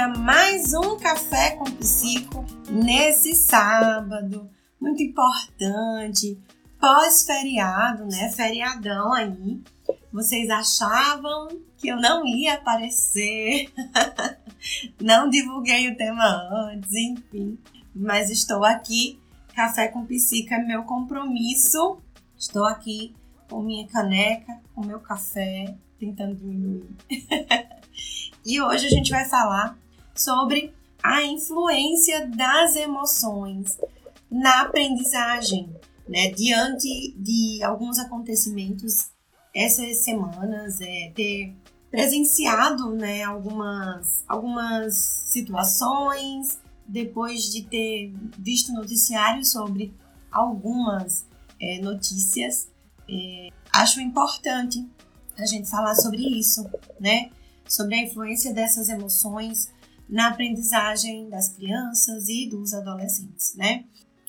para mais um Café com Psico nesse sábado. Muito importante, pós-feriado, né? Feriadão aí. Vocês achavam que eu não ia aparecer, não divulguei o tema antes, enfim. Mas estou aqui. Café com Psico é meu compromisso. Estou aqui com minha caneca, com meu café, tentando diminuir. e hoje a gente vai falar sobre a influência das emoções na aprendizagem, né? Diante de alguns acontecimentos essas semanas, é, ter presenciado, né, algumas, algumas situações, depois de ter visto noticiários sobre algumas é, notícias, é, acho importante a gente falar sobre isso, né? Sobre a influência dessas emoções na aprendizagem das crianças e dos adolescentes, né?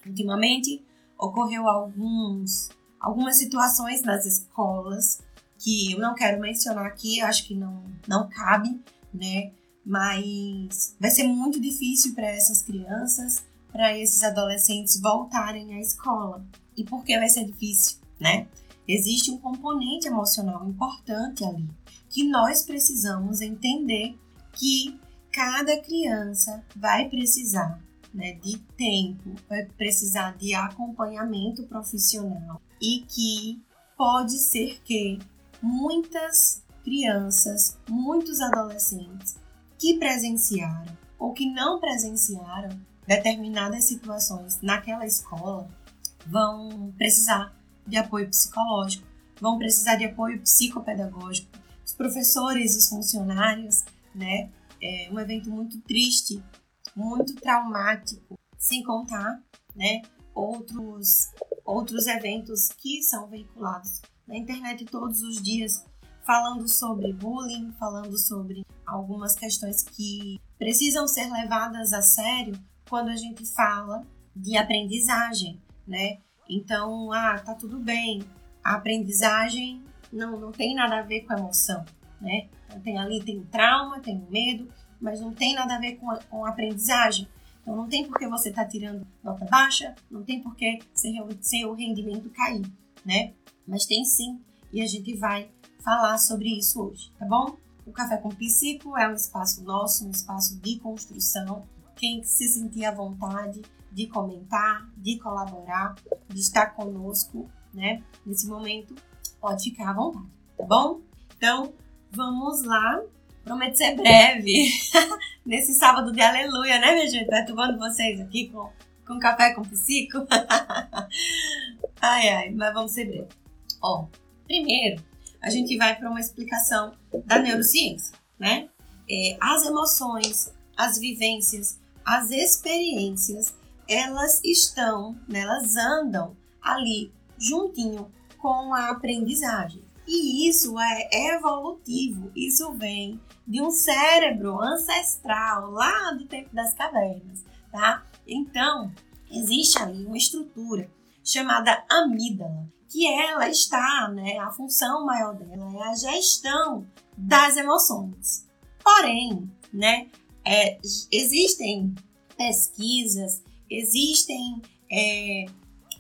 Ultimamente ocorreu alguns, algumas situações nas escolas que eu não quero mencionar aqui, acho que não, não cabe, né? Mas vai ser muito difícil para essas crianças, para esses adolescentes voltarem à escola. E por que vai ser difícil, né? Existe um componente emocional importante ali que nós precisamos entender que cada criança vai precisar né, de tempo, vai precisar de acompanhamento profissional e que pode ser que muitas crianças, muitos adolescentes que presenciaram ou que não presenciaram determinadas situações naquela escola vão precisar de apoio psicológico, vão precisar de apoio psicopedagógico. Os professores, os funcionários, né, é um evento muito triste, muito traumático, sem contar, né, outros outros eventos que são veiculados na internet todos os dias, falando sobre bullying, falando sobre algumas questões que precisam ser levadas a sério quando a gente fala de aprendizagem, né? Então, ah, tá tudo bem. A aprendizagem não, não tem nada a ver com emoção, né? Tem ali, tem trauma, tem medo, mas não tem nada a ver com a, com a aprendizagem. Então não tem por que você estar tá tirando nota baixa, não tem por que seu, seu rendimento cair, né? Mas tem sim, e a gente vai falar sobre isso hoje, tá bom? O Café com Psico é um espaço nosso, um espaço de construção. Quem se sentir à vontade de comentar, de colaborar, de estar conosco, né? Nesse momento, pode ficar à vontade, tá bom? Então, vamos lá. Prometo ser breve nesse sábado de aleluia, né, minha gente? Perturbando vocês aqui com, com café com psico. ai, ai, mas vamos ser breve. Ó, primeiro, a gente vai para uma explicação da neurociência, né? É, as emoções, as vivências, as experiências, elas estão, né, elas andam ali juntinho com a aprendizagem. E isso é evolutivo, isso vem de um cérebro ancestral lá do tempo das cavernas, tá? Então, existe ali uma estrutura chamada amígdala, que ela está, né, a função maior dela é a gestão das emoções. Porém, né, é, existem pesquisas, existem é,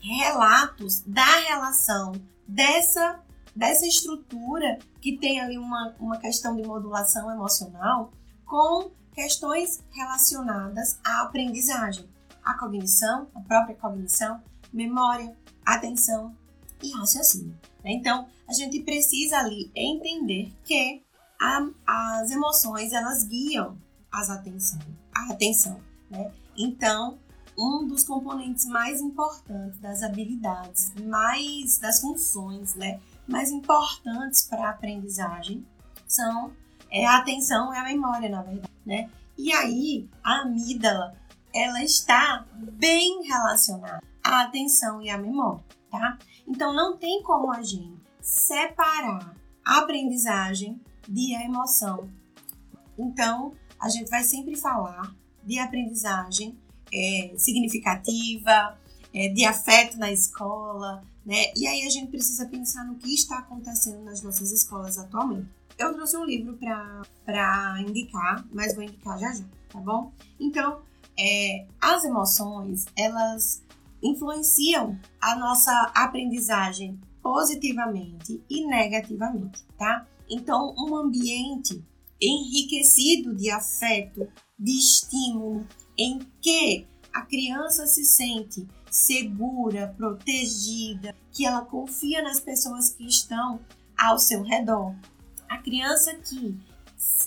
relatos da relação dessa, dessa estrutura que tem ali uma, uma questão de modulação emocional com questões relacionadas à aprendizagem, à cognição, a própria cognição, memória, atenção e raciocínio. Né? Então, a gente precisa ali entender que a, as emoções elas guiam as atenção, a atenção. Né? Então, um dos componentes mais importantes das habilidades, mais das funções, né, mais importantes para a aprendizagem são é, a atenção e a memória, na verdade, né? E aí, a amígdala, ela está bem relacionada à atenção e à memória, tá? Então, não tem como a gente separar a aprendizagem de a emoção. Então, a gente vai sempre falar de aprendizagem é, significativa, é, de afeto na escola, né? E aí a gente precisa pensar no que está acontecendo nas nossas escolas atualmente. Eu trouxe um livro para indicar, mas vou indicar já já. tá bom? Então, é, as emoções, elas influenciam a nossa aprendizagem positivamente e negativamente, tá? Então, um ambiente enriquecido de afeto, de estímulo, em que a criança se sente segura, protegida, que ela confia nas pessoas que estão ao seu redor. A criança que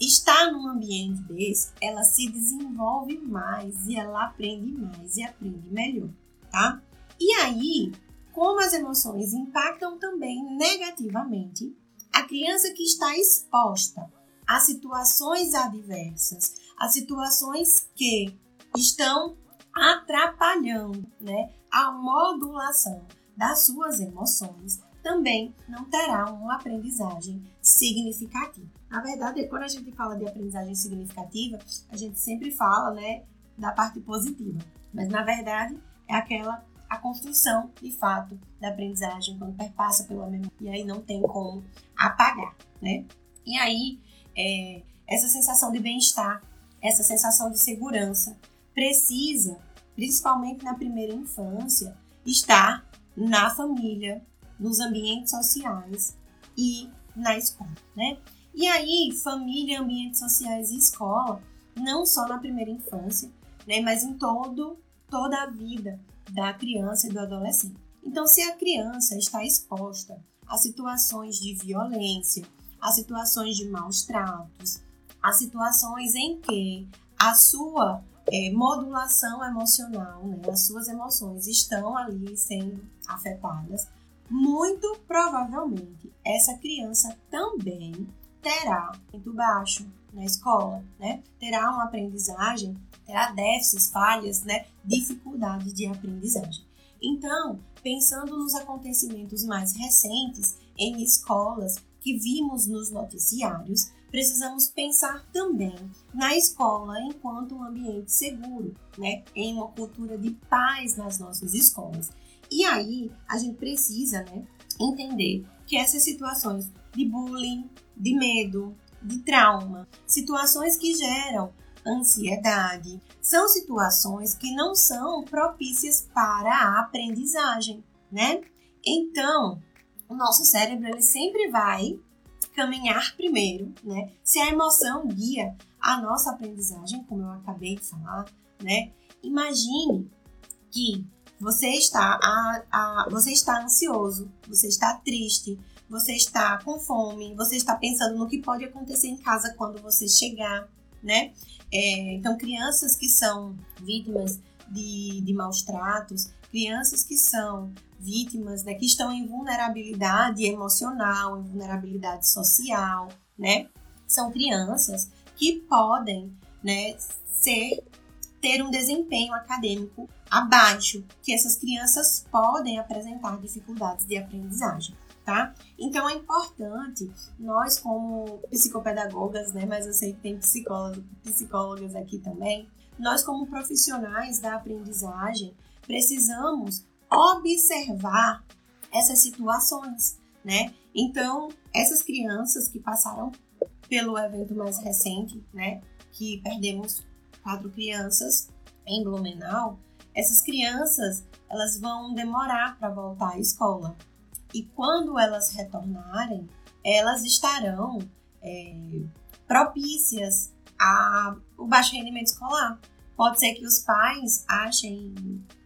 está num ambiente desse, ela se desenvolve mais e ela aprende mais e aprende melhor, tá? E aí, como as emoções impactam também negativamente, a criança que está exposta a situações adversas, a situações que estão atrapalhando né, a modulação das suas emoções, também não terá uma aprendizagem significativa. Na verdade, quando a gente fala de aprendizagem significativa, a gente sempre fala né, da parte positiva, mas na verdade é aquela a construção de fato da aprendizagem quando perpassa pela memória e aí não tem como apagar, né? E aí é, essa sensação de bem-estar, essa sensação de segurança precisa, principalmente na primeira infância, estar na família, nos ambientes sociais e na escola, né? E aí, família, ambientes sociais e escola, não só na primeira infância, né, mas em todo toda a vida da criança e do adolescente. Então, se a criança está exposta a situações de violência, a situações de maus tratos, a situações em que a sua é, modulação emocional, né, as suas emoções estão ali sendo afetadas, muito provavelmente essa criança também terá muito baixo na escola, né? Terá uma aprendizagem, terá déficits, falhas, né? Dificuldade de aprendizagem. Então, pensando nos acontecimentos mais recentes em escolas que vimos nos noticiários, precisamos pensar também na escola enquanto um ambiente seguro, né? Em uma cultura de paz nas nossas escolas. E aí a gente precisa, né, entender que essas situações de bullying, de medo, de trauma, situações que geram ansiedade, são situações que não são propícias para a aprendizagem, né? Então, o nosso cérebro ele sempre vai caminhar primeiro, né? Se a emoção guia a nossa aprendizagem, como eu acabei de falar, né? Imagine que você está, a, a, você está ansioso, você está triste, você está com fome, você está pensando no que pode acontecer em casa quando você chegar, né? É, então, crianças que são vítimas de, de maus tratos, crianças que são vítimas, né, que estão em vulnerabilidade emocional, em vulnerabilidade social, né? São crianças que podem, né, ser ter um desempenho acadêmico abaixo, que essas crianças podem apresentar dificuldades de aprendizagem, tá? Então é importante nós como psicopedagogas, né, mas eu sei que tem psicólogas, psicólogas aqui também, nós como profissionais da aprendizagem precisamos observar essas situações, né? Então, essas crianças que passaram pelo evento mais recente, né, que perdemos quatro crianças em Blumenau, essas crianças elas vão demorar para voltar à escola. E quando elas retornarem, elas estarão é, propícias ao baixo rendimento escolar. Pode ser que os pais achem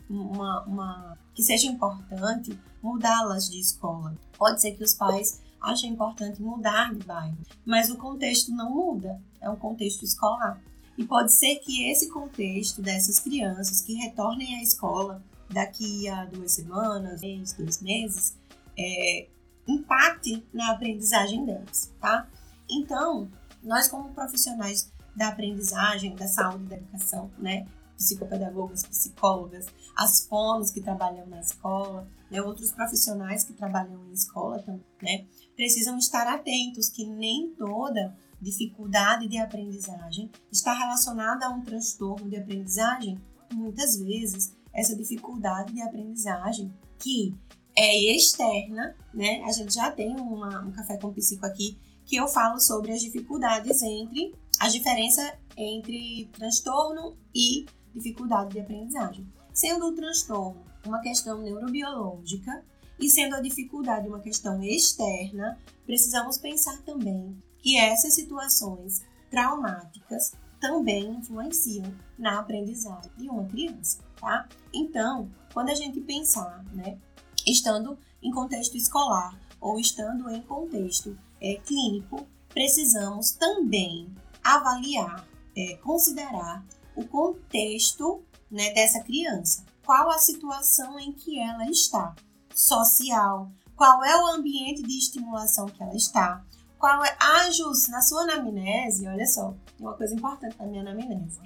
uma, uma que seja importante mudá-las de escola. Pode ser que os pais achem importante mudar de bairro, mas o contexto não muda, é um contexto escolar. E pode ser que esse contexto dessas crianças que retornem à escola daqui a duas semanas, dois meses, é, impacte na aprendizagem delas, tá? Então, nós como profissionais da aprendizagem, da saúde da educação, né, psicopedagogas, psicólogas, as fonos que trabalham na escola, né, outros profissionais que trabalham em escola né, precisam estar atentos que nem toda dificuldade de aprendizagem está relacionada a um transtorno de aprendizagem. Muitas vezes, essa dificuldade de aprendizagem que é externa, né? A gente já tem uma, um café com psico aqui que eu falo sobre as dificuldades entre as diferenças entre transtorno e dificuldade de aprendizagem. Sendo o transtorno uma questão neurobiológica e sendo a dificuldade uma questão externa, precisamos pensar também que essas situações traumáticas também influenciam na aprendizagem de uma criança, tá? Então, quando a gente pensar, né, estando em contexto escolar ou estando em contexto é, clínico, precisamos também avaliar, é, considerar o contexto né, dessa criança. Qual a situação em que ela está? Social, qual é o ambiente de estimulação que ela está? Qual é. Ah, Jus, na sua anamnese, olha só, tem uma coisa importante na minha anamnese.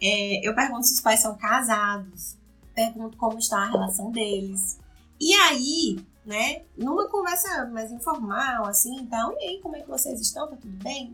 É, eu pergunto se os pais são casados, pergunto como está a relação deles. E aí, né, numa conversa mais informal, assim, então, e aí, como é que vocês estão? Tá tudo bem?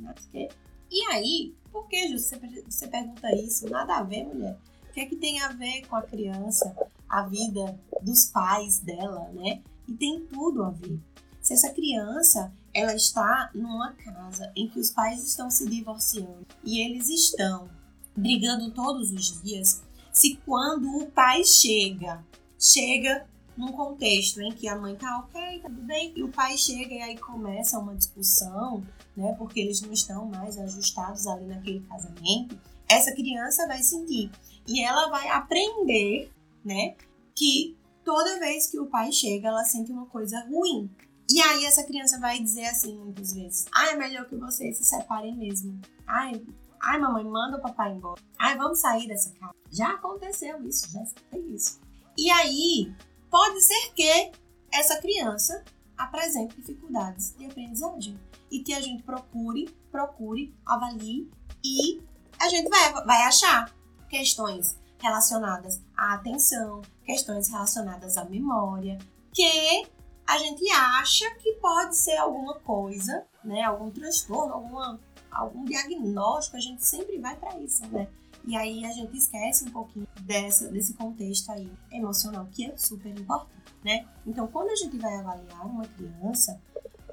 E aí, por que, você, você pergunta isso? Nada a ver, mulher. O que é que tem a ver com a criança, a vida dos pais dela, né? E tem tudo a ver. Se essa criança ela está numa casa em que os pais estão se divorciando e eles estão brigando todos os dias, se quando o pai chega, chega num contexto em que a mãe tá ok, tá tudo bem, e o pai chega e aí começa uma discussão, né, porque eles não estão mais ajustados ali naquele casamento, essa criança vai sentir e ela vai aprender, né, que toda vez que o pai chega, ela sente uma coisa ruim. E aí essa criança vai dizer assim muitas vezes: "Ah, é melhor que vocês se separem mesmo. Ai, ai mamãe, manda o papai embora. Ai, vamos sair dessa casa." Já aconteceu isso, já escutei isso. E aí, pode ser que essa criança apresente dificuldades de aprendizagem e que a gente procure, procure, avalie e a gente vai, vai achar questões relacionadas à atenção, questões relacionadas à memória, que a gente acha que pode ser alguma coisa, né? Algum transtorno, alguma, algum diagnóstico, a gente sempre vai para isso, né? E aí a gente esquece um pouquinho dessa, desse contexto aí emocional, que é super importante, né? Então, quando a gente vai avaliar uma criança,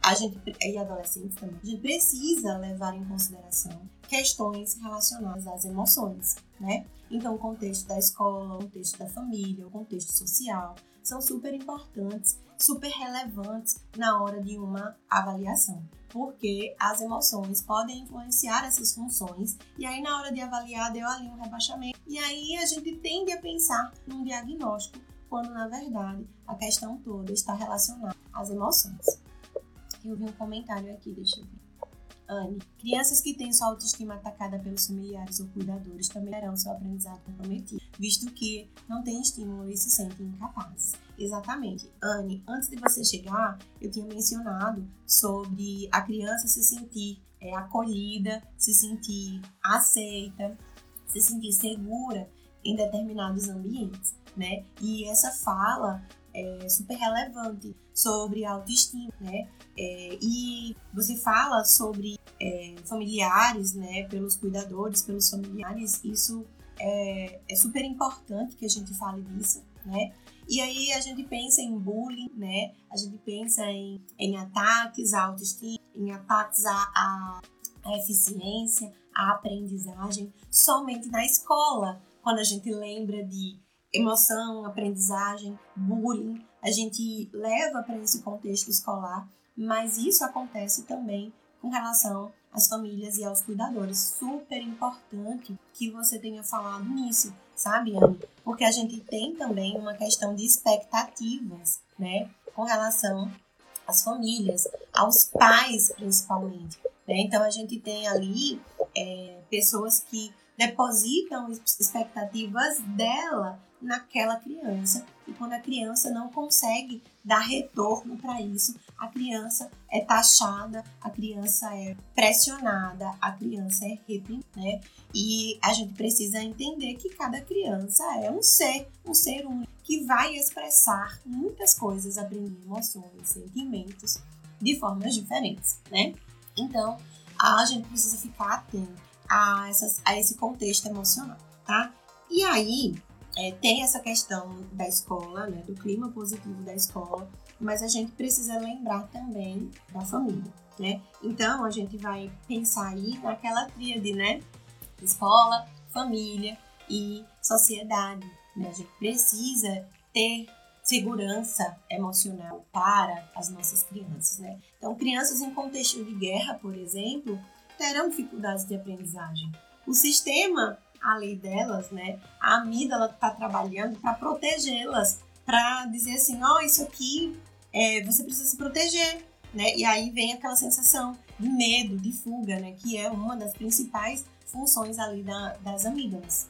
a gente, e adolescentes também, a gente precisa levar em consideração questões relacionadas às emoções, né? Então, o contexto da escola, o contexto da família, o contexto social, são super importantes super relevantes na hora de uma avaliação, porque as emoções podem influenciar essas funções e aí na hora de avaliar deu ali um rebaixamento e aí a gente tende a pensar num diagnóstico quando na verdade a questão toda está relacionada às emoções. Eu vi um comentário aqui, deixa eu ver. Anne, crianças que têm sua autoestima atacada pelos familiares ou cuidadores também terão seu aprendizado comprometido, visto que não têm estímulo e se sentem incapazes. Exatamente. Anne, antes de você chegar, eu tinha mencionado sobre a criança se sentir é, acolhida, se sentir aceita, se sentir segura em determinados ambientes, né? E essa fala é super relevante sobre autoestima, né? É, e você fala sobre é, familiares, né? Pelos cuidadores, pelos familiares, isso é, é super importante que a gente fale disso, né? E aí a gente pensa em bullying, né? A gente pensa em, em ataques à autoestima, em ataques à, à, à eficiência, à aprendizagem, somente na escola, quando a gente lembra de emoção, aprendizagem, bullying, a gente leva para esse contexto escolar, mas isso acontece também com relação às famílias e aos cuidadores. Super importante que você tenha falado nisso, sabe, Anne? Porque a gente tem também uma questão de expectativas, né, com relação às famílias, aos pais principalmente. Né? Então a gente tem ali é, pessoas que depositam expectativas dela naquela criança. E quando a criança não consegue dar retorno para isso, a criança é taxada, a criança é pressionada, a criança é reprimida, né? E a gente precisa entender que cada criança é um ser, um ser único, que vai expressar muitas coisas, aprender emoções, sentimentos de formas diferentes, né? Então, a gente precisa ficar atento a, essas, a esse contexto emocional, tá? E aí, é, tem essa questão da escola, né, do clima positivo da escola, mas a gente precisa lembrar também da família. né? Então a gente vai pensar aí naquela tríade, né? Escola, família e sociedade. Né? A gente precisa ter segurança emocional para as nossas crianças, né? Então, crianças em contexto de guerra, por exemplo, terão dificuldades de aprendizagem. O sistema, a lei delas, né? A amígdala está trabalhando para protegê-las, para dizer assim, ó, oh, isso aqui é, você precisa se proteger, né? E aí vem aquela sensação de medo, de fuga, né? Que é uma das principais funções ali da, das amígdalas.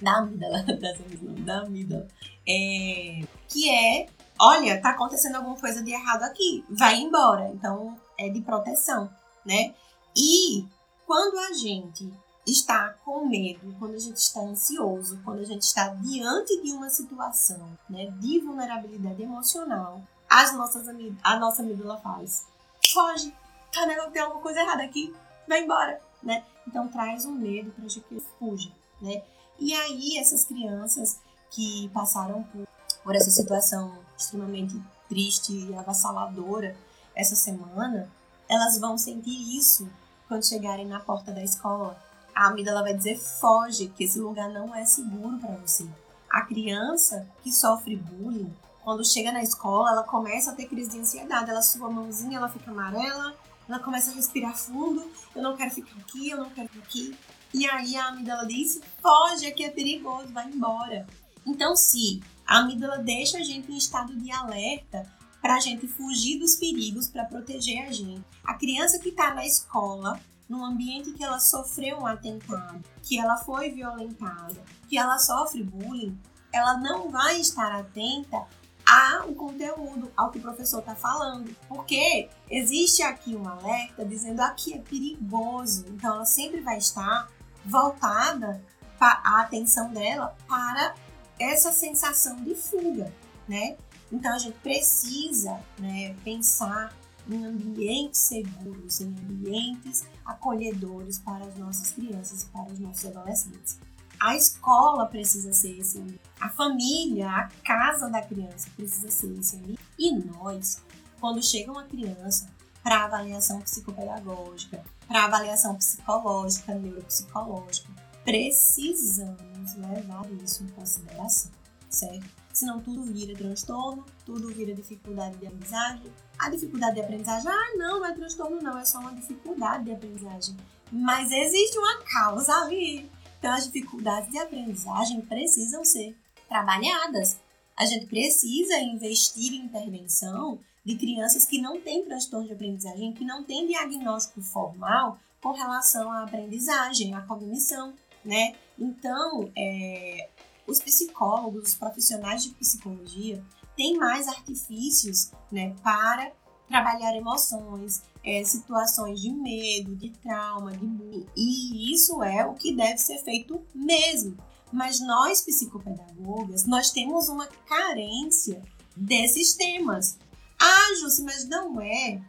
Da amígdala, das amígdalas, da amígdala. É, que é, olha, tá acontecendo alguma coisa de errado aqui, vai embora. Então, é de proteção, né? E quando a gente está com medo, quando a gente está ansioso, quando a gente está diante de uma situação né, de vulnerabilidade emocional, as nossas a nossa amígdala faz. Foge, tá, né? Tem alguma coisa errada aqui, vai embora, né? Então traz um medo para que fuja, né? E aí essas crianças que passaram por, por essa situação extremamente triste e avassaladora essa semana, elas vão sentir isso quando chegarem na porta da escola. A amígdala vai dizer foge, que esse lugar não é seguro para você. A criança que sofre bullying, quando chega na escola, ela começa a ter crise de ansiedade. Ela sua mãozinha, ela fica amarela, ela começa a respirar fundo. Eu não quero ficar aqui, eu não quero ficar aqui. E aí a amígdala diz: foge, aqui é perigoso, vai embora. Então, se a amígdala deixa a gente em estado de alerta para a gente fugir dos perigos, para proteger a gente. A criança que está na escola, num ambiente que ela sofreu um atentado, que ela foi violentada, que ela sofre bullying, ela não vai estar atenta ao conteúdo, ao que o professor está falando. Porque existe aqui um alerta dizendo aqui é perigoso. Então ela sempre vai estar voltada a atenção dela para essa sensação de fuga, né? Então a gente precisa né, pensar em ambientes seguros, em ambientes acolhedores para as nossas crianças e para os nossos adolescentes. A escola precisa ser esse ambiente. A família, a casa da criança precisa ser esse ambiente. E nós, quando chega uma criança para avaliação psicopedagógica, para avaliação psicológica, neuropsicológica, precisamos levar isso em consideração, certo? Senão tudo vira transtorno, tudo vira dificuldade de aprendizagem. A dificuldade de aprendizagem, ah, não, não é transtorno, não, é só uma dificuldade de aprendizagem. Mas existe uma causa ali então, as dificuldades de aprendizagem precisam ser trabalhadas. A gente precisa investir em intervenção de crianças que não têm transtorno de aprendizagem, que não têm diagnóstico formal com relação à aprendizagem, à cognição, né? Então, é, os psicólogos, os profissionais de psicologia têm mais artifícios né, para trabalhar emoções, é, situações de medo, de trauma, de bullying. E isso é o que deve ser feito mesmo. Mas nós, psicopedagogas, nós temos uma carência desses temas. Ah, Jússi, mas não é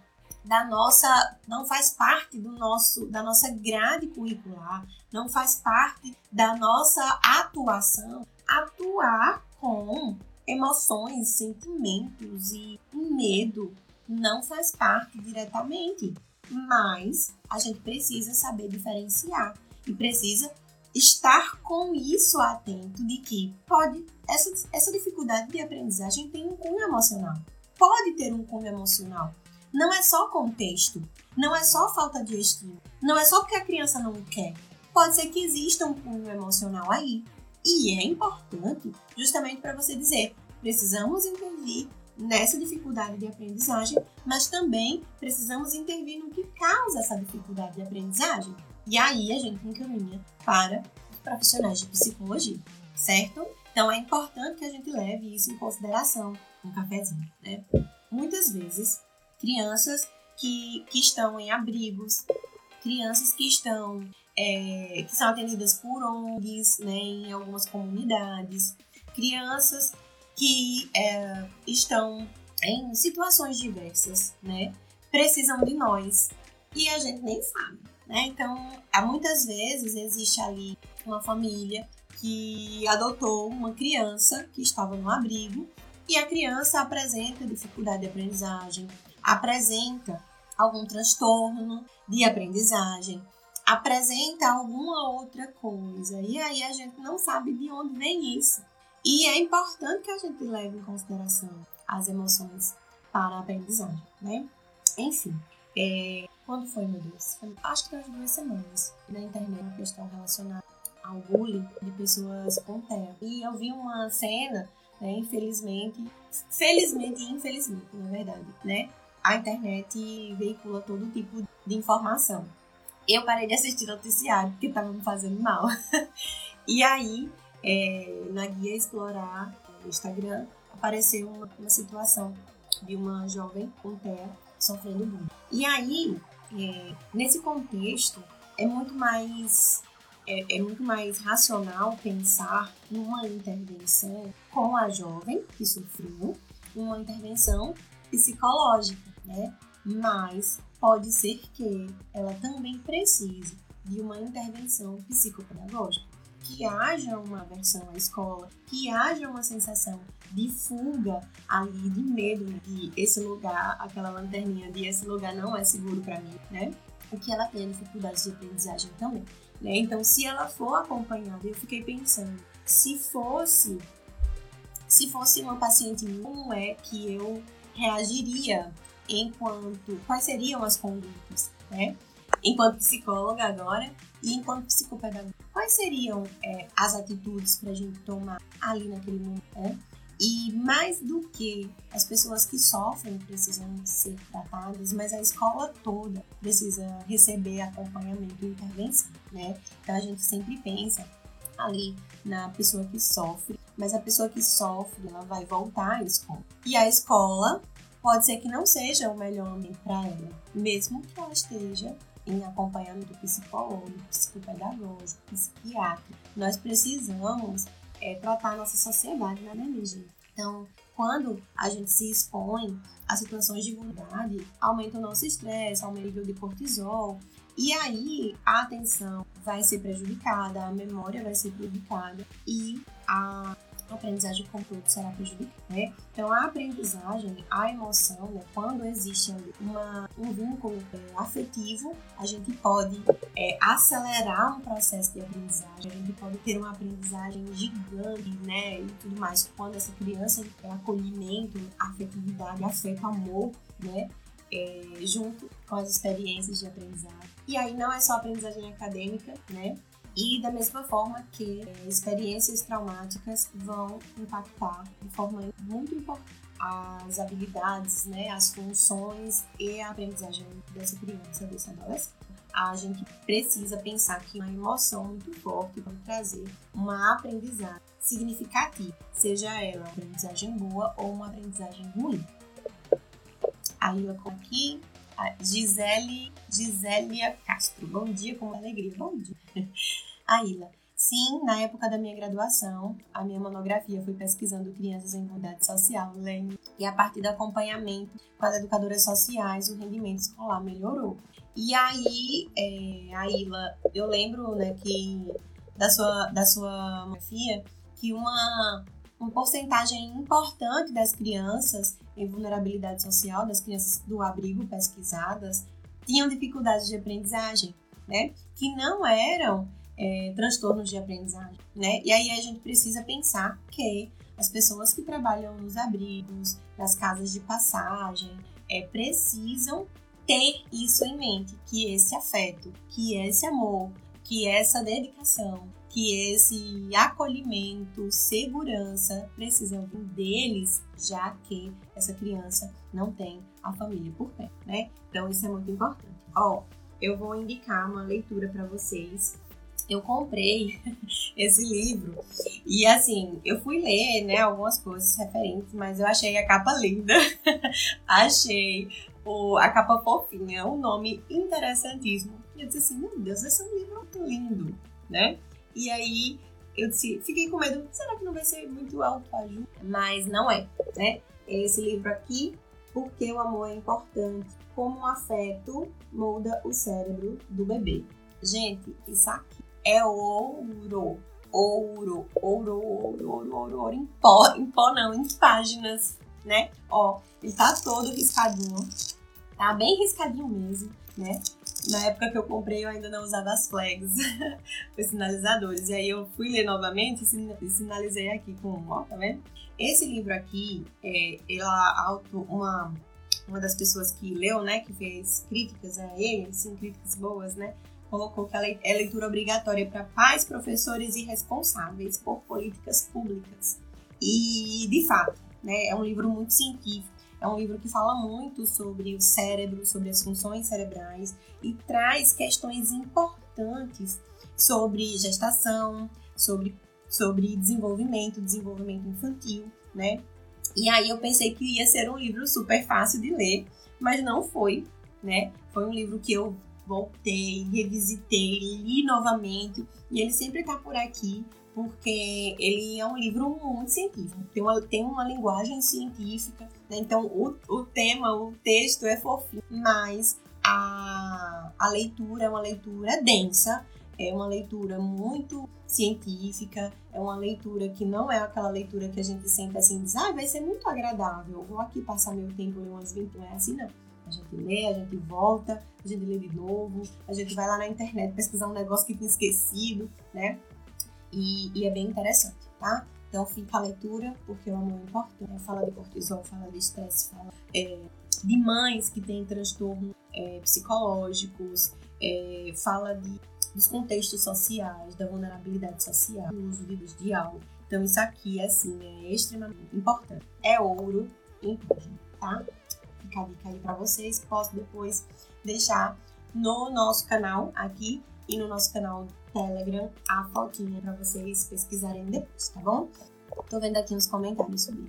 da nossa, não faz parte do nosso, da nossa grade curricular, não faz parte da nossa atuação atuar com emoções, sentimentos e medo não faz parte diretamente, mas a gente precisa saber diferenciar e precisa estar com isso atento de que pode essa, essa dificuldade de aprendizagem tem um cunho emocional. Pode ter um cunho emocional. Não é só contexto, não é só falta de estímulo, não é só porque a criança não quer. Pode ser que exista um cunho emocional aí. E é importante justamente para você dizer: precisamos intervir nessa dificuldade de aprendizagem, mas também precisamos intervir no que causa essa dificuldade de aprendizagem. E aí a gente encaminha para profissionais de psicologia, certo? Então é importante que a gente leve isso em consideração um cafezinho, né? Muitas vezes, crianças que, que estão em abrigos, crianças que estão é, que são atendidas por ONGs, né, em algumas comunidades, crianças que é, estão em situações diversas, né? Precisam de nós e a gente nem sabe, né? Então, há muitas vezes existe ali uma família que adotou uma criança que estava no abrigo e a criança apresenta dificuldade de aprendizagem, apresenta algum transtorno de aprendizagem, apresenta alguma outra coisa. E aí a gente não sabe de onde vem isso. E é importante que a gente leve em consideração as emoções para a aprendizagem, né? Enfim, é, quando foi, meu Deus? Acho que foi duas semanas na internet, uma questão relacionada ao bullying de pessoas com TEA. E eu vi uma cena, né, infelizmente, felizmente e infelizmente, na verdade, né? A internet veicula todo tipo de informação. Eu parei de assistir noticiário porque estava me fazendo mal. e aí, é, na guia Explorar no Instagram, apareceu uma, uma situação de uma jovem com TEA sofrendo bullying. E aí, é, nesse contexto, é muito mais é, é, muito mais racional pensar numa intervenção com a jovem que sofreu, uma intervenção psicológica, né? Mas pode ser que ela também precise de uma intervenção psicopedagógica, que haja uma aversão à escola, que haja uma sensação de fuga ali, de medo de esse lugar, aquela lanterninha de esse lugar não é seguro para mim, né? O que ela tem dificuldades de aprendizagem também. Né? Então, se ela for acompanhada, eu fiquei pensando, se fosse, se fosse uma paciente, como é que eu reagiria enquanto, quais seriam as condutas, né? Enquanto psicóloga agora e enquanto psicopedagoga, quais seriam é, as atitudes para a gente tomar ali naquele momento, né? E mais do que as pessoas que sofrem precisam ser tratadas, mas a escola toda precisa receber acompanhamento e intervenção, né? Então a gente sempre pensa ali na pessoa que sofre, mas a pessoa que sofre, ela vai voltar à escola. E a escola pode ser que não seja o melhor ambiente para ela, mesmo que ela esteja em acompanhamento psicológico, psicopedagógico, psiquiátrico. Nós precisamos é, tratar a nossa sociedade, né, minha gente? Então, quando a gente se expõe a situações de vulnerabilidade, aumenta o nosso estresse, aumenta o nível de cortisol, e aí a atenção vai ser prejudicada, a memória vai ser prejudicada e a a aprendizagem todo será prejudicada, né? Então, a aprendizagem, a emoção, né? quando existe uma, um vínculo é, afetivo, a gente pode é, acelerar um processo de aprendizagem, a gente pode ter uma aprendizagem gigante, né? E tudo mais. Quando essa criança tem acolhimento, afetividade, afeto, amor, né? É, junto com as experiências de aprendizagem. E aí não é só aprendizagem acadêmica, né? E da mesma forma que experiências traumáticas vão impactar de forma muito importante as habilidades, né, as funções e a aprendizagem dessa criança, desse adolescente. A gente precisa pensar que uma emoção muito forte vai trazer uma aprendizagem significativa, seja ela uma aprendizagem boa ou uma aprendizagem ruim. A Lila aqui, a Gisele, Gisélia Castro. Bom dia, com alegria. Bom dia. A Ila. Sim, na época da minha graduação, a minha monografia foi pesquisando crianças em imunidade social, lendo, e a partir do acompanhamento com as educadoras sociais, o rendimento escolar melhorou. E aí, é, a Ila, eu lembro né, que da sua, da sua monografia que uma, uma porcentagem importante das crianças em vulnerabilidade social, das crianças do abrigo pesquisadas, tinham dificuldades de aprendizagem, né? Que não eram é, transtornos de aprendizagem, né? E aí a gente precisa pensar que as pessoas que trabalham nos abrigos, nas casas de passagem, é, precisam ter isso em mente, que esse afeto, que esse amor, que essa dedicação, que esse acolhimento, segurança precisam deles, já que essa criança não tem a família por perto, né? Então isso é muito importante. Ó, eu vou indicar uma leitura para vocês eu comprei esse livro e assim, eu fui ler, né, algumas coisas referentes, mas eu achei a capa linda. achei o, a capa fofinha, um nome interessantíssimo. E eu disse assim, meu Deus, esse é um livro muito lindo, né? E aí eu disse, fiquei com medo, será que não vai ser muito autoajuda? Mas não é, né? Esse livro aqui, Porque o Amor é Importante, como o afeto molda o cérebro do bebê. Gente, isso aqui é ouro. Ouro, ouro, ouro, ouro, ouro, ouro, em pó, em pó não, em páginas, né? Ó, ele tá todo riscadinho. Tá bem riscadinho mesmo, né? Na época que eu comprei, eu ainda não usava as flags, os sinalizadores. E aí eu fui ler novamente e sinalizei aqui com, ó, tá vendo? Esse livro aqui, é, ela auto, uma uma das pessoas que leu, né, que fez críticas a ele, assim, críticas boas, né, colocou que é leitura obrigatória para pais, professores e responsáveis por políticas públicas. E, de fato, né, é um livro muito científico, é um livro que fala muito sobre o cérebro, sobre as funções cerebrais e traz questões importantes sobre gestação, sobre, sobre desenvolvimento, desenvolvimento infantil, né? E aí eu pensei que ia ser um livro super fácil de ler, mas não foi, né? Foi um livro que eu voltei, revisitei, li novamente, e ele sempre está por aqui, porque ele é um livro muito científico, tem uma, tem uma linguagem científica, né? então o, o tema, o texto é fofinho, mas a, a leitura é uma leitura densa, é uma leitura muito científica, é uma leitura que não é aquela leitura que a gente senta assim diz, ah, vai ser muito agradável, vou aqui passar meu tempo ler umas 20, não é assim não. A gente lê, a gente volta, a gente lê de novo, a gente vai lá na internet pesquisar um negócio que tinha esquecido, né? E, e é bem interessante, tá? Então fica a leitura, porque o amor é importante. Fala de cortisol, fala de estresse, fala é, de mães que têm transtornos é, psicológicos, é, fala de dos contextos sociais, da vulnerabilidade social, do uso de luz. Então isso aqui, assim, é extremamente importante. É ouro em página, tá? Fica a dica aí pra vocês. Posso depois deixar no nosso canal aqui e no nosso canal Telegram a fotinha para vocês pesquisarem depois, tá bom? Tô vendo aqui uns comentários sobre.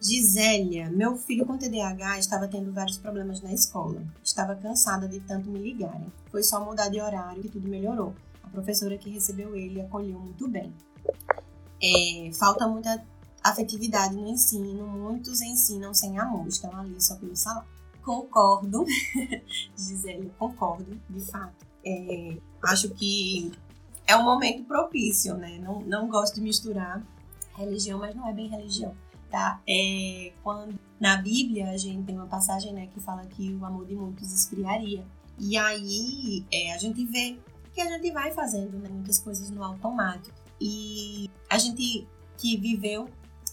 Gisélia, meu filho com TDAH estava tendo vários problemas na escola. Estava cansada de tanto me ligarem. Foi só mudar de horário que tudo melhorou. A professora que recebeu ele acolheu muito bem. É, falta muita afetividade no ensino, muitos ensinam sem amor, estão ali só pelo salário. Concordo, Gisele, concordo, de fato. É, acho que é um momento propício, né? Não, não gosto de misturar religião, mas não é bem religião tá? É, quando na Bíblia a gente tem uma passagem, né, que fala que o amor de muitos esfriaria. E aí é, a gente vê que a gente vai fazendo né, muitas coisas no automático. E a gente que viveu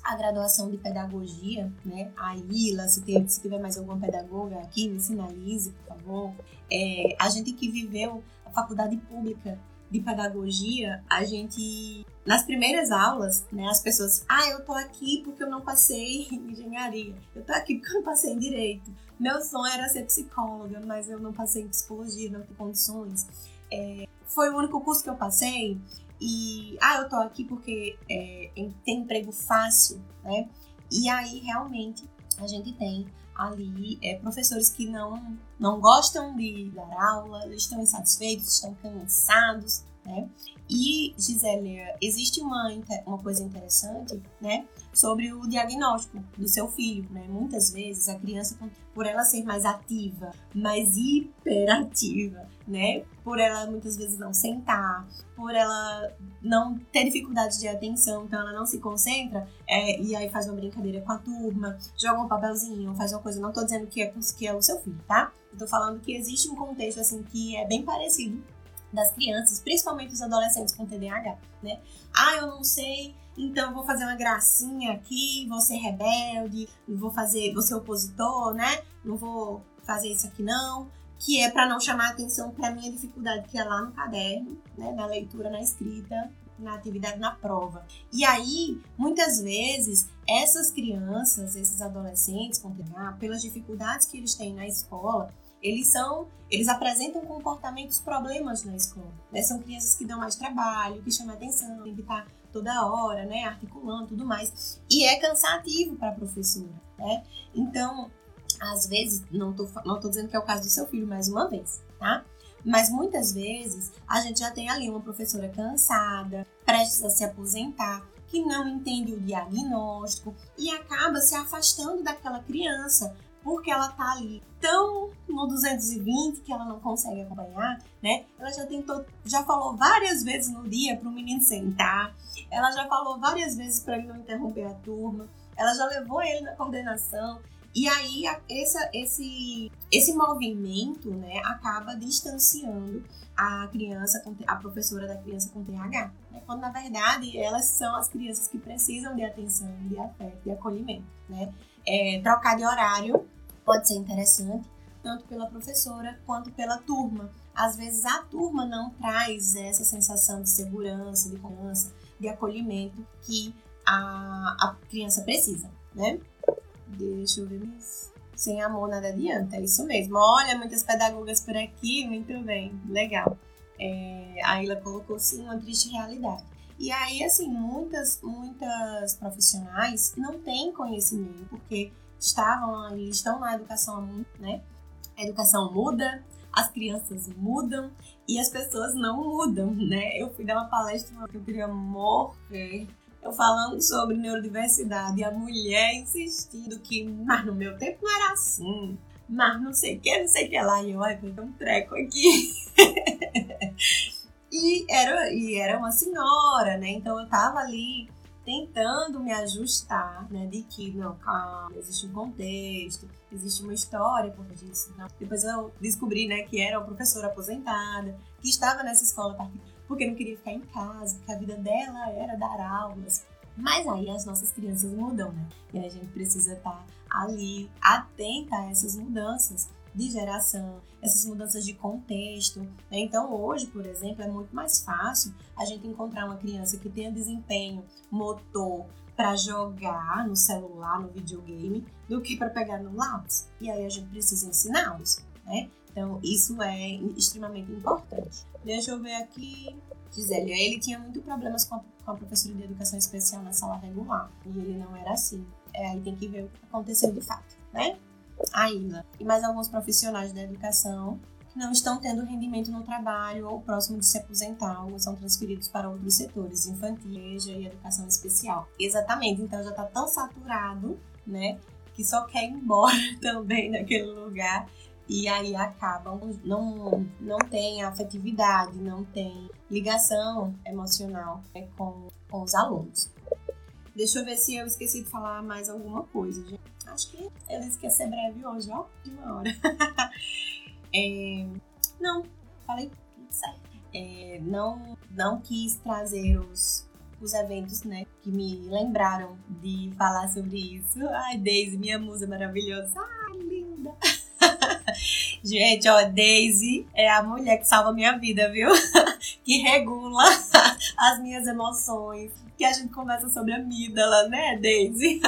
a graduação de pedagogia, né? A Ila, se, tem, se tiver mais alguma pedagoga aqui, me sinalize, por favor. É, a gente que viveu a faculdade pública de pedagogia, a gente nas primeiras aulas, né, as pessoas, ah, eu tô aqui porque eu não passei em engenharia, eu tô aqui porque eu não passei em direito. Meu sonho era ser psicóloga, mas eu não passei em psicologia, não tenho condições. É, foi o único curso que eu passei e, ah, eu tô aqui porque é, tem emprego fácil, né? E aí, realmente, a gente tem ali é, professores que não, não gostam de dar aula, estão insatisfeitos, estão cansados, né? Gisele, existe uma, uma coisa interessante, né? Sobre o diagnóstico do seu filho, né? Muitas vezes a criança, por ela ser mais ativa, mais hiperativa, né? Por ela muitas vezes não sentar, por ela não ter dificuldade de atenção, então ela não se concentra, é, e aí faz uma brincadeira com a turma, joga um papelzinho, faz uma coisa. Não tô dizendo que é, que é o seu filho, tá? Eu tô falando que existe um contexto, assim, que é bem parecido das crianças, principalmente os adolescentes com TDAH, né? Ah, eu não sei, então vou fazer uma gracinha aqui, vou ser rebelde, vou fazer, vou ser opositor, né? Não vou fazer isso aqui não, que é para não chamar atenção para minha dificuldade que é lá no caderno, né, na leitura, na escrita, na atividade na prova. E aí, muitas vezes, essas crianças, esses adolescentes com TDAH, pelas dificuldades que eles têm na escola, eles são, eles apresentam comportamentos problemas na escola. Né? São crianças que dão mais trabalho, que chamam atenção, que estar toda hora, né, articulando tudo mais. E é cansativo para a professora, né? Então, às vezes, não tô, não tô dizendo que é o caso do seu filho mais uma vez, tá? Mas muitas vezes a gente já tem ali uma professora cansada, prestes a se aposentar, que não entende o diagnóstico e acaba se afastando daquela criança porque ela tá ali tão no 220 que ela não consegue acompanhar, né? Ela já tentou, já falou várias vezes no dia para o menino sentar, ela já falou várias vezes para ele não interromper a turma, ela já levou ele na coordenação E aí, essa, esse, esse movimento né, acaba distanciando a criança, a professora da criança com TH. Né? Quando, na verdade, elas são as crianças que precisam de atenção, de afeto, de acolhimento. Né? É, trocar de horário pode ser interessante, tanto pela professora quanto pela turma. Às vezes, a turma não traz essa sensação de segurança, de confiança, de acolhimento que a, a criança precisa, né? Deixa eu ver mais. Sem amor nada adianta, é isso mesmo. Olha, muitas pedagogas por aqui, muito bem, legal. É, a Ilha colocou sim uma triste realidade. E aí, assim, muitas, muitas profissionais não têm conhecimento, porque estavam e estão na educação muito, né? A educação muda, as crianças mudam e as pessoas não mudam, né? Eu fui dar uma palestra que eu queria morrer eu falando sobre neurodiversidade e a mulher insistindo que, mas no meu tempo não era assim, mas não sei o que, não sei o que lá. E eu, ai, tem um treco aqui. e, era, e era uma senhora, né? Então eu tava ali tentando me ajustar, né? De que, não, calma, existe um contexto, existe uma história por disso. Depois eu descobri, né, que era uma professora aposentada, que estava nessa escola porque não queria ficar em casa, porque a vida dela era dar aulas. Mas aí as nossas crianças mudam, né? E a gente precisa estar ali, atenta a essas mudanças de geração, essas mudanças de contexto. Né? Então, hoje, por exemplo, é muito mais fácil a gente encontrar uma criança que tenha desempenho motor para jogar no celular, no videogame, do que para pegar no lápis. E aí a gente precisa ensiná-los, né? Então, isso é extremamente importante. Deixa eu ver aqui. Gisele, ele tinha muito problemas com a, com a professora de educação especial na sala regular. E ele não era assim. É, aí tem que ver o que aconteceu de fato, né? Ainda. E mais alguns profissionais da educação que não estão tendo rendimento no trabalho ou próximo de se aposentar ou são transferidos para outros setores, infantil e educação especial. Exatamente, então já está tão saturado, né, que só quer ir embora também daquele lugar e aí acabam, não, não tem afetividade, não tem ligação emocional né, com, com os alunos. Deixa eu ver se eu esqueci de falar mais alguma coisa, gente. Acho que eu disse que ia ser breve hoje, ó, de uma hora. é, não, falei tudo certo. É, não, não quis trazer os, os eventos, né, que me lembraram de falar sobre isso. Ai, Daisy, minha musa maravilhosa. Ai, linda! Gente, ó, Daisy é a mulher que salva minha vida, viu? que regula as minhas emoções. Que a gente conversa sobre a amígdala, né, Daisy?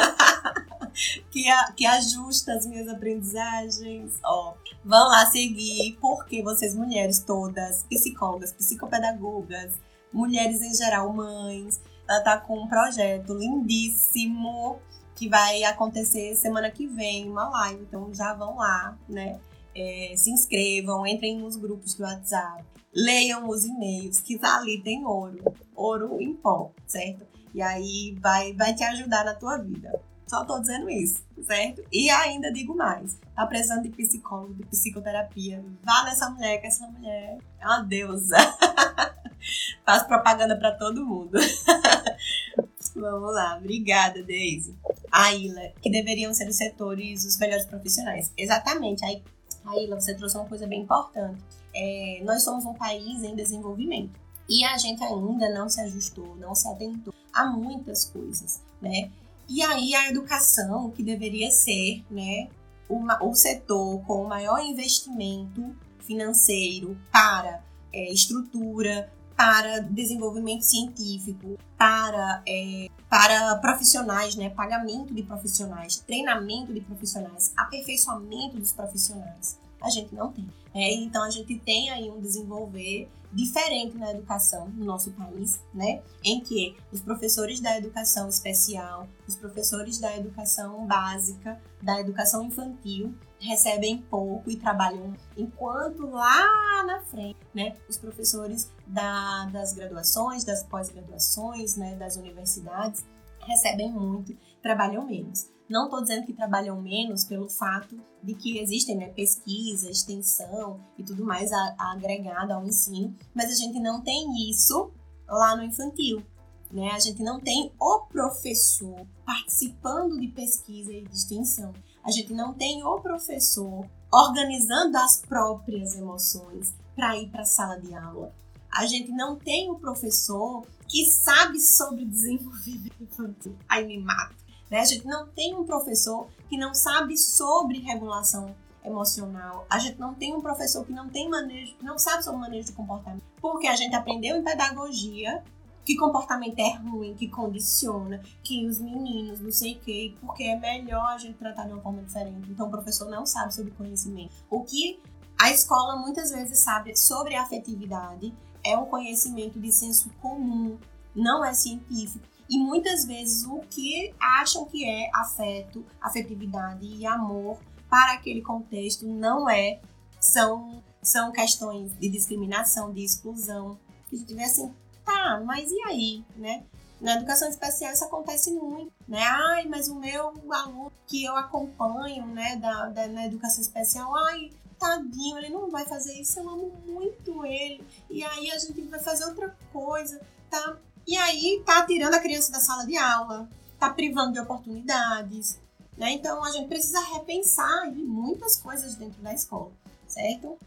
Que, a, que ajusta as minhas aprendizagens. Ó, vão lá seguir, porque vocês, mulheres todas, psicólogas, psicopedagogas, mulheres em geral, mães, ela tá com um projeto lindíssimo que vai acontecer semana que vem, uma live. Então já vão lá, né? É, se inscrevam, entrem nos grupos do WhatsApp, leiam os e-mails, que ali tem ouro, ouro em pó, certo? E aí vai, vai te ajudar na tua vida. Só tô dizendo isso, certo? E ainda digo mais: tá precisando de psicólogo, de psicoterapia, vá nessa mulher, que essa mulher é uma deusa. Faz propaganda para todo mundo. Vamos lá, obrigada, Deise. A Ilha, que deveriam ser os setores os melhores profissionais. Exatamente, aí, a Ilha, você trouxe uma coisa bem importante. É, nós somos um país em desenvolvimento e a gente ainda não se ajustou, não se atentou a muitas coisas, né? E aí a educação, que deveria ser, né, o, o setor com o maior investimento financeiro para é, estrutura, para desenvolvimento científico, para, é, para profissionais, né? pagamento de profissionais, treinamento de profissionais, aperfeiçoamento dos profissionais. A gente não tem. É, então a gente tem aí um desenvolver diferente na educação no nosso país, né? Em que os professores da educação especial, os professores da educação básica, da educação infantil, recebem pouco e trabalham enquanto lá na frente, né, os professores da, das graduações, das pós-graduações, né, das universidades recebem muito, trabalham menos. Não estou dizendo que trabalham menos pelo fato de que existem né, pesquisa, extensão e tudo mais agregado ao ensino, mas a gente não tem isso lá no infantil. Né? A gente não tem o professor participando de pesquisa e de extensão A gente não tem o professor organizando as próprias emoções para ir para a sala de aula. A gente não tem o professor que sabe sobre desenvolvimento infantil. Aí me mata. Né? A gente não tem um professor que não sabe sobre regulação emocional. A gente não tem um professor que não tem manejo, não sabe sobre manejo de comportamento. Porque a gente aprendeu em pedagogia que comportamento é ruim, que condiciona, que os meninos, não sei o quê, porque é melhor a gente tratar de uma forma diferente. Então o professor não sabe sobre conhecimento. O que a escola muitas vezes sabe sobre afetividade é um conhecimento de senso comum, não é científico. E muitas vezes o que acham que é afeto, afetividade e amor para aquele contexto não é, são, são questões de discriminação, de exclusão. Que a gente vê assim, tá, mas e aí, né? Na educação especial isso acontece muito, né? Ai, mas o meu aluno que eu acompanho, né, da, da, na educação especial, ai, tadinho, ele não vai fazer isso, eu amo muito ele. E aí a gente vai fazer outra coisa, tá? E aí tá tirando a criança da sala de aula, tá privando de oportunidades, né? Então a gente precisa repensar muitas coisas dentro da escola, certo?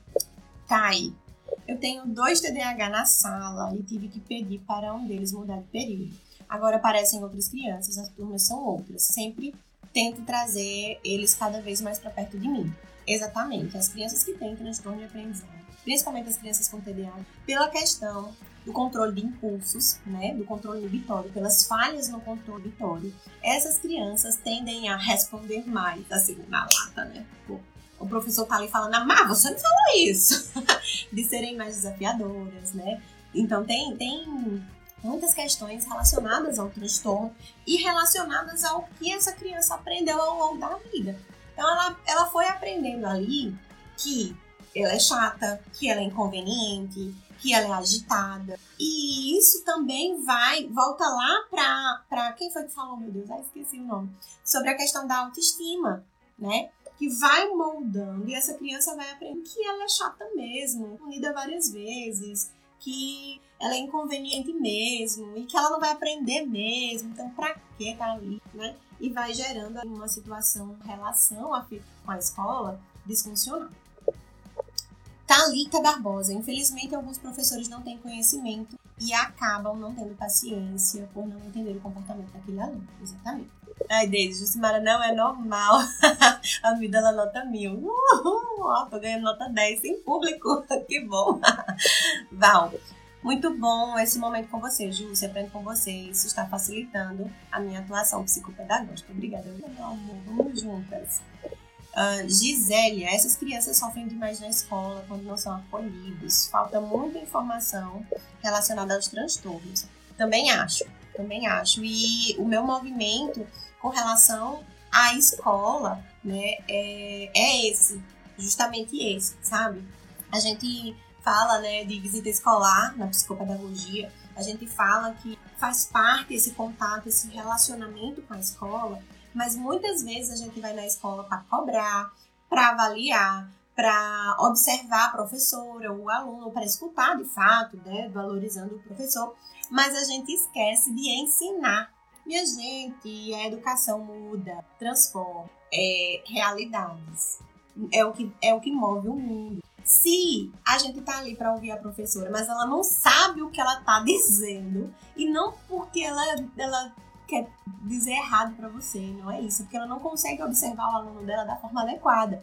Tá aí. Eu tenho dois TDAH na sala e tive que pedir para um deles mudar de período. Agora aparecem outras crianças, as turmas são outras. Sempre tento trazer eles cada vez mais para perto de mim. Exatamente, as crianças que têm transtorno de aprendizagem, principalmente as crianças com TDAH, pela questão do controle de impulsos, né, do controle inibitório, pelas falhas no controle inibitório, essas crianças tendem a responder mais, assim, na lata, né? O professor tá ali falando, ah, você não falou isso, de serem mais desafiadoras, né? Então tem, tem muitas questões relacionadas ao transtorno e relacionadas ao que essa criança aprendeu ao longo da vida. Então ela, ela foi aprendendo ali que ela é chata, que ela é inconveniente, que ela é agitada. E isso também vai, volta lá para pra quem foi que falou, meu Deus, ah, esqueci o nome, sobre a questão da autoestima, né? Que vai moldando e essa criança vai aprendendo que ela é chata mesmo, unida várias vezes, que ela é inconveniente mesmo e que ela não vai aprender mesmo. Então, pra que tá ali, né? E vai gerando uma situação, relação com a escola disfuncional. Talita Barbosa. Infelizmente, alguns professores não têm conhecimento e acabam não tendo paciência por não entender o comportamento daquele aluno. Exatamente. Ai, Deise, Jucimara, não é normal. a vida ela nota mil. Uhul, ó, tô ganhando nota 10 em público. que bom. Val, muito bom esse momento com você, Ju. Se aprende com você. Isso está facilitando a minha atuação psicopedagógica. Obrigada, meu amor. Vamos juntas. Uh, Gisele, essas crianças sofrem demais na escola quando não são acolhidos. Falta muita informação relacionada aos transtornos. Também acho, também acho. E o meu movimento com relação à escola, né, é, é esse, justamente esse, sabe? A gente fala, né, de visita escolar na psicopedagogia. A gente fala que faz parte esse contato, esse relacionamento com a escola mas muitas vezes a gente vai na escola para cobrar, para avaliar, para observar a professora, o aluno, para escutar de fato, né, valorizando o professor, mas a gente esquece de ensinar. Minha gente, a educação muda, transforma é, realidades. É o, que, é o que move o mundo. Se a gente tá ali para ouvir a professora, mas ela não sabe o que ela tá dizendo, e não porque ela, ela quer dizer errado para você, não é isso, porque ela não consegue observar o aluno dela da forma adequada.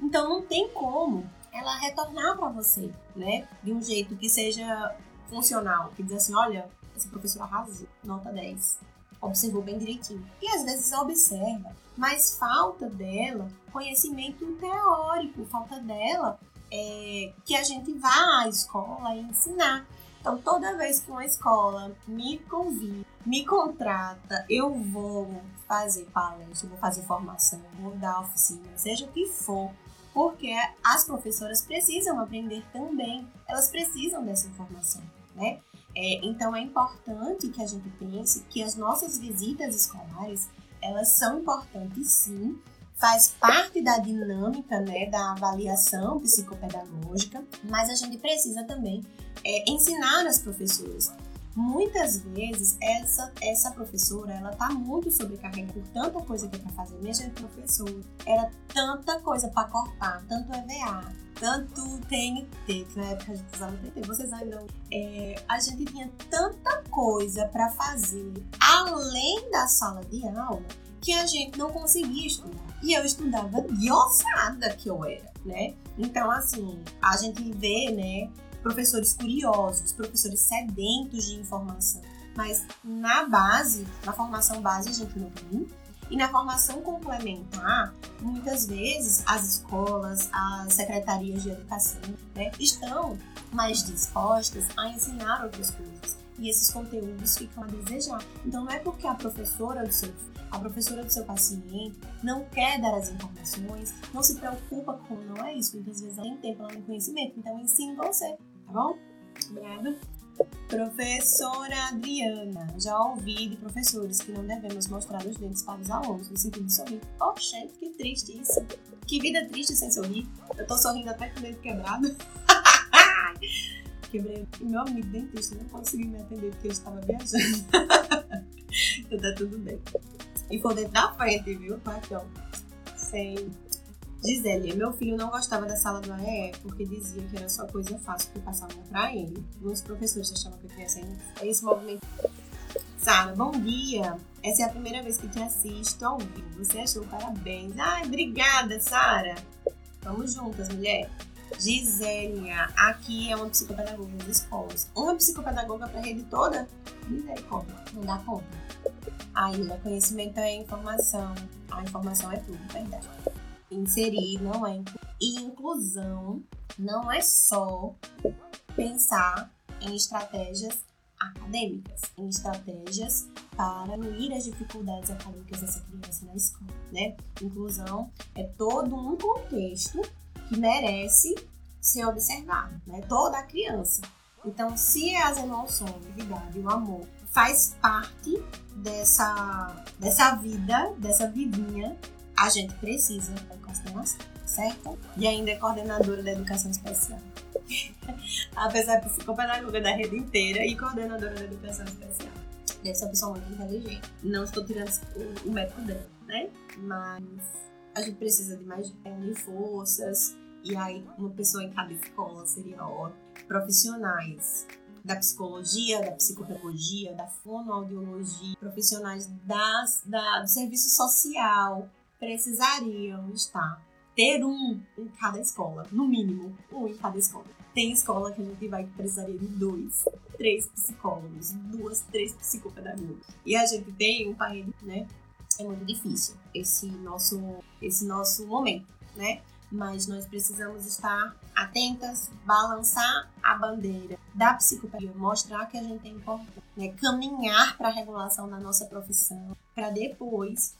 Então não tem como ela retornar para você, né, de um jeito que seja funcional, que diz assim, olha, essa professora arrasou, nota 10, observou bem direitinho. E às vezes observa, mas falta dela conhecimento teórico, falta dela é, que a gente vá à escola e ensinar. Então, toda vez que uma escola me convida, me contrata, eu vou fazer palestra, vou fazer formação, vou dar oficina, seja o que for, porque as professoras precisam aprender também, elas precisam dessa informação, né? É, então, é importante que a gente pense que as nossas visitas escolares, elas são importantes sim, faz parte da dinâmica né, da avaliação psicopedagógica, mas a gente precisa também é, ensinar as professoras. Muitas vezes essa essa professora ela tá muito sobrecarregada por tanta coisa que é para fazer minha gente professora era tanta coisa para cortar tanto EVA tanto TNT que na época a gente usava TNT vocês ainda é, a gente tinha tanta coisa para fazer além da sala de aula que a gente não conseguia estudar e eu estudava ossada que eu era né então assim a gente vê né professores curiosos, professores sedentos de informação. Mas na base, na formação base, a gente não tem. E na formação complementar, muitas vezes as escolas, as secretarias de educação né, estão mais dispostas a ensinar outras coisas. E esses conteúdos ficam a desejar. Então não é porque a professora do seu a professora do seu paciente não quer dar as informações, não se preocupa com não é isso. Muitas vezes ela tem tempo, ela tem conhecimento, então ensina você tá bom? Obrigada. Professora Adriana, já ouvi de professores que não devemos mostrar os dentes para os alunos no sentido de sorrir. Gente, que triste isso. Que vida triste sem sorrir. Eu tô sorrindo até com o dente quebrado. Quebrei meu amigo dentista, não consegui me atender porque ele estava viajando. então tá tudo bem. E foi dentro da frente, viu? Aqui. Sem Gisele, meu filho não gostava da sala do AE porque dizia que era só coisa fácil que passavam para ele. Muitos professores achavam que eu criança é esse movimento. Sara, bom dia! Essa é a primeira vez que te assisto ao vivo. Você achou parabéns. Ai, obrigada, Sara! Vamos juntas, mulher. Gisélia, aqui é uma psicopedagoga das escolas. Uma psicopedagoga para a rede toda? Misericórdia, não dá conta. Ainda, conhecimento é informação. A informação é tudo, verdade inserir, não é e inclusão não é só pensar em estratégias acadêmicas, em estratégias para diminuir as dificuldades acadêmicas dessa criança na escola, né? Inclusão é todo um contexto merece ser observado, né? Toda criança. Então, se as emoções, a atividade, o amor faz parte dessa, dessa vida, dessa vidinha a gente precisa em consideração, certo? E ainda é coordenadora da educação especial. Apesar de psicopedagoga da rede inteira e coordenadora da educação especial. Deve ser uma pessoa muito inteligente. Não estou tirando o, o método dela, né? Mas a gente precisa de mais unir forças. E aí, uma pessoa em cada escola seria ótimo. Profissionais da psicologia, da psicopedagogia, da fonoaudiologia, profissionais das, da, do serviço social, precisariam estar ter um em cada escola, no mínimo, um em cada escola. Tem escola que a gente vai que precisaria de dois, três psicólogos, duas, três psicopedagogas. E a gente tem um país, né? É muito difícil esse nosso, esse nosso momento, né? Mas nós precisamos estar atentas, balançar a bandeira da psicopedagogia, mostrar que a gente é importante, né? caminhar para a regulação da nossa profissão, para depois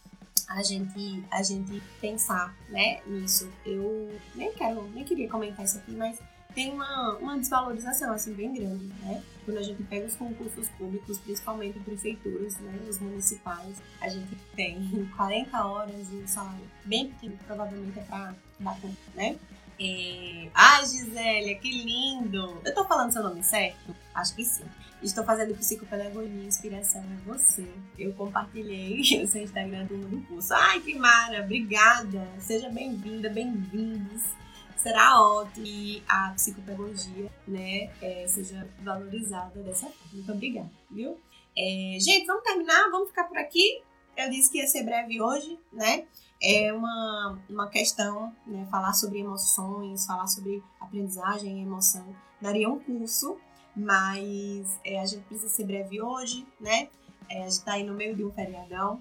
a gente, a gente pensar né, nisso. Eu nem quero, nem queria comentar isso aqui, mas tem uma, uma desvalorização assim bem grande, né? Quando a gente pega os concursos públicos, principalmente prefeituras, né, os municipais, a gente tem 40 horas e um salário bem pequeno, provavelmente é para né? É... Ai, Gisélia, que lindo! Eu tô falando seu nome certo? Acho que sim. Estou fazendo psicopedagogia inspiração é você. Eu compartilhei o seu Instagram do curso. Ai, que mara! Obrigada! Seja bem-vinda, bem-vindos. Será ótimo que a psicopedagogia né, é, seja valorizada dessa forma. Muito obrigada, viu? É, gente, vamos terminar? Vamos ficar por aqui? Eu disse que ia ser breve hoje, né? É uma, uma questão, né? Falar sobre emoções, falar sobre aprendizagem e emoção. Daria um curso mas é, a gente precisa ser breve hoje, né? É, a gente está aí no meio de um feriadão.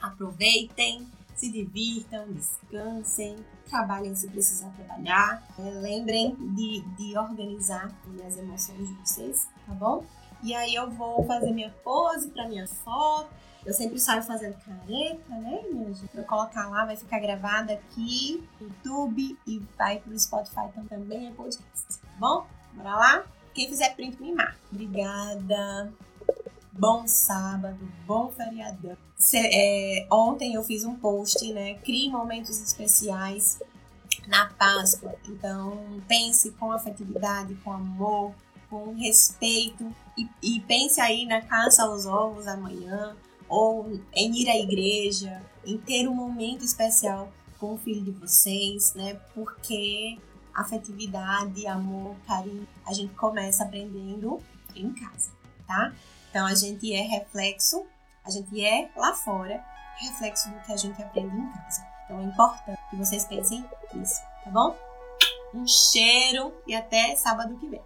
Aproveitem, se divirtam, descansem, trabalhem se precisar trabalhar. É, lembrem de, de organizar as emoções de vocês, tá bom? E aí eu vou fazer minha pose para minha foto. Eu sempre saio fazendo careta, né, minha gente? Eu colocar lá, vai ficar gravada aqui no YouTube e vai pro Spotify também, é podcast, tá bom? Bora lá? Quem fizer print, me marca. Obrigada. Bom sábado, bom feriadão. é, ontem eu fiz um post, né? Crie momentos especiais na Páscoa. Então, pense com afetividade, com amor, com respeito e, e pense aí na caça aos ovos amanhã ou em ir à igreja, em ter um momento especial com o filho de vocês, né? Porque afetividade, amor, carinho, a gente começa aprendendo em casa, tá? Então a gente é reflexo, a gente é lá fora reflexo do que a gente aprende em casa. Então é importante que vocês pensem nisso, tá bom? Um cheiro e até sábado que vem.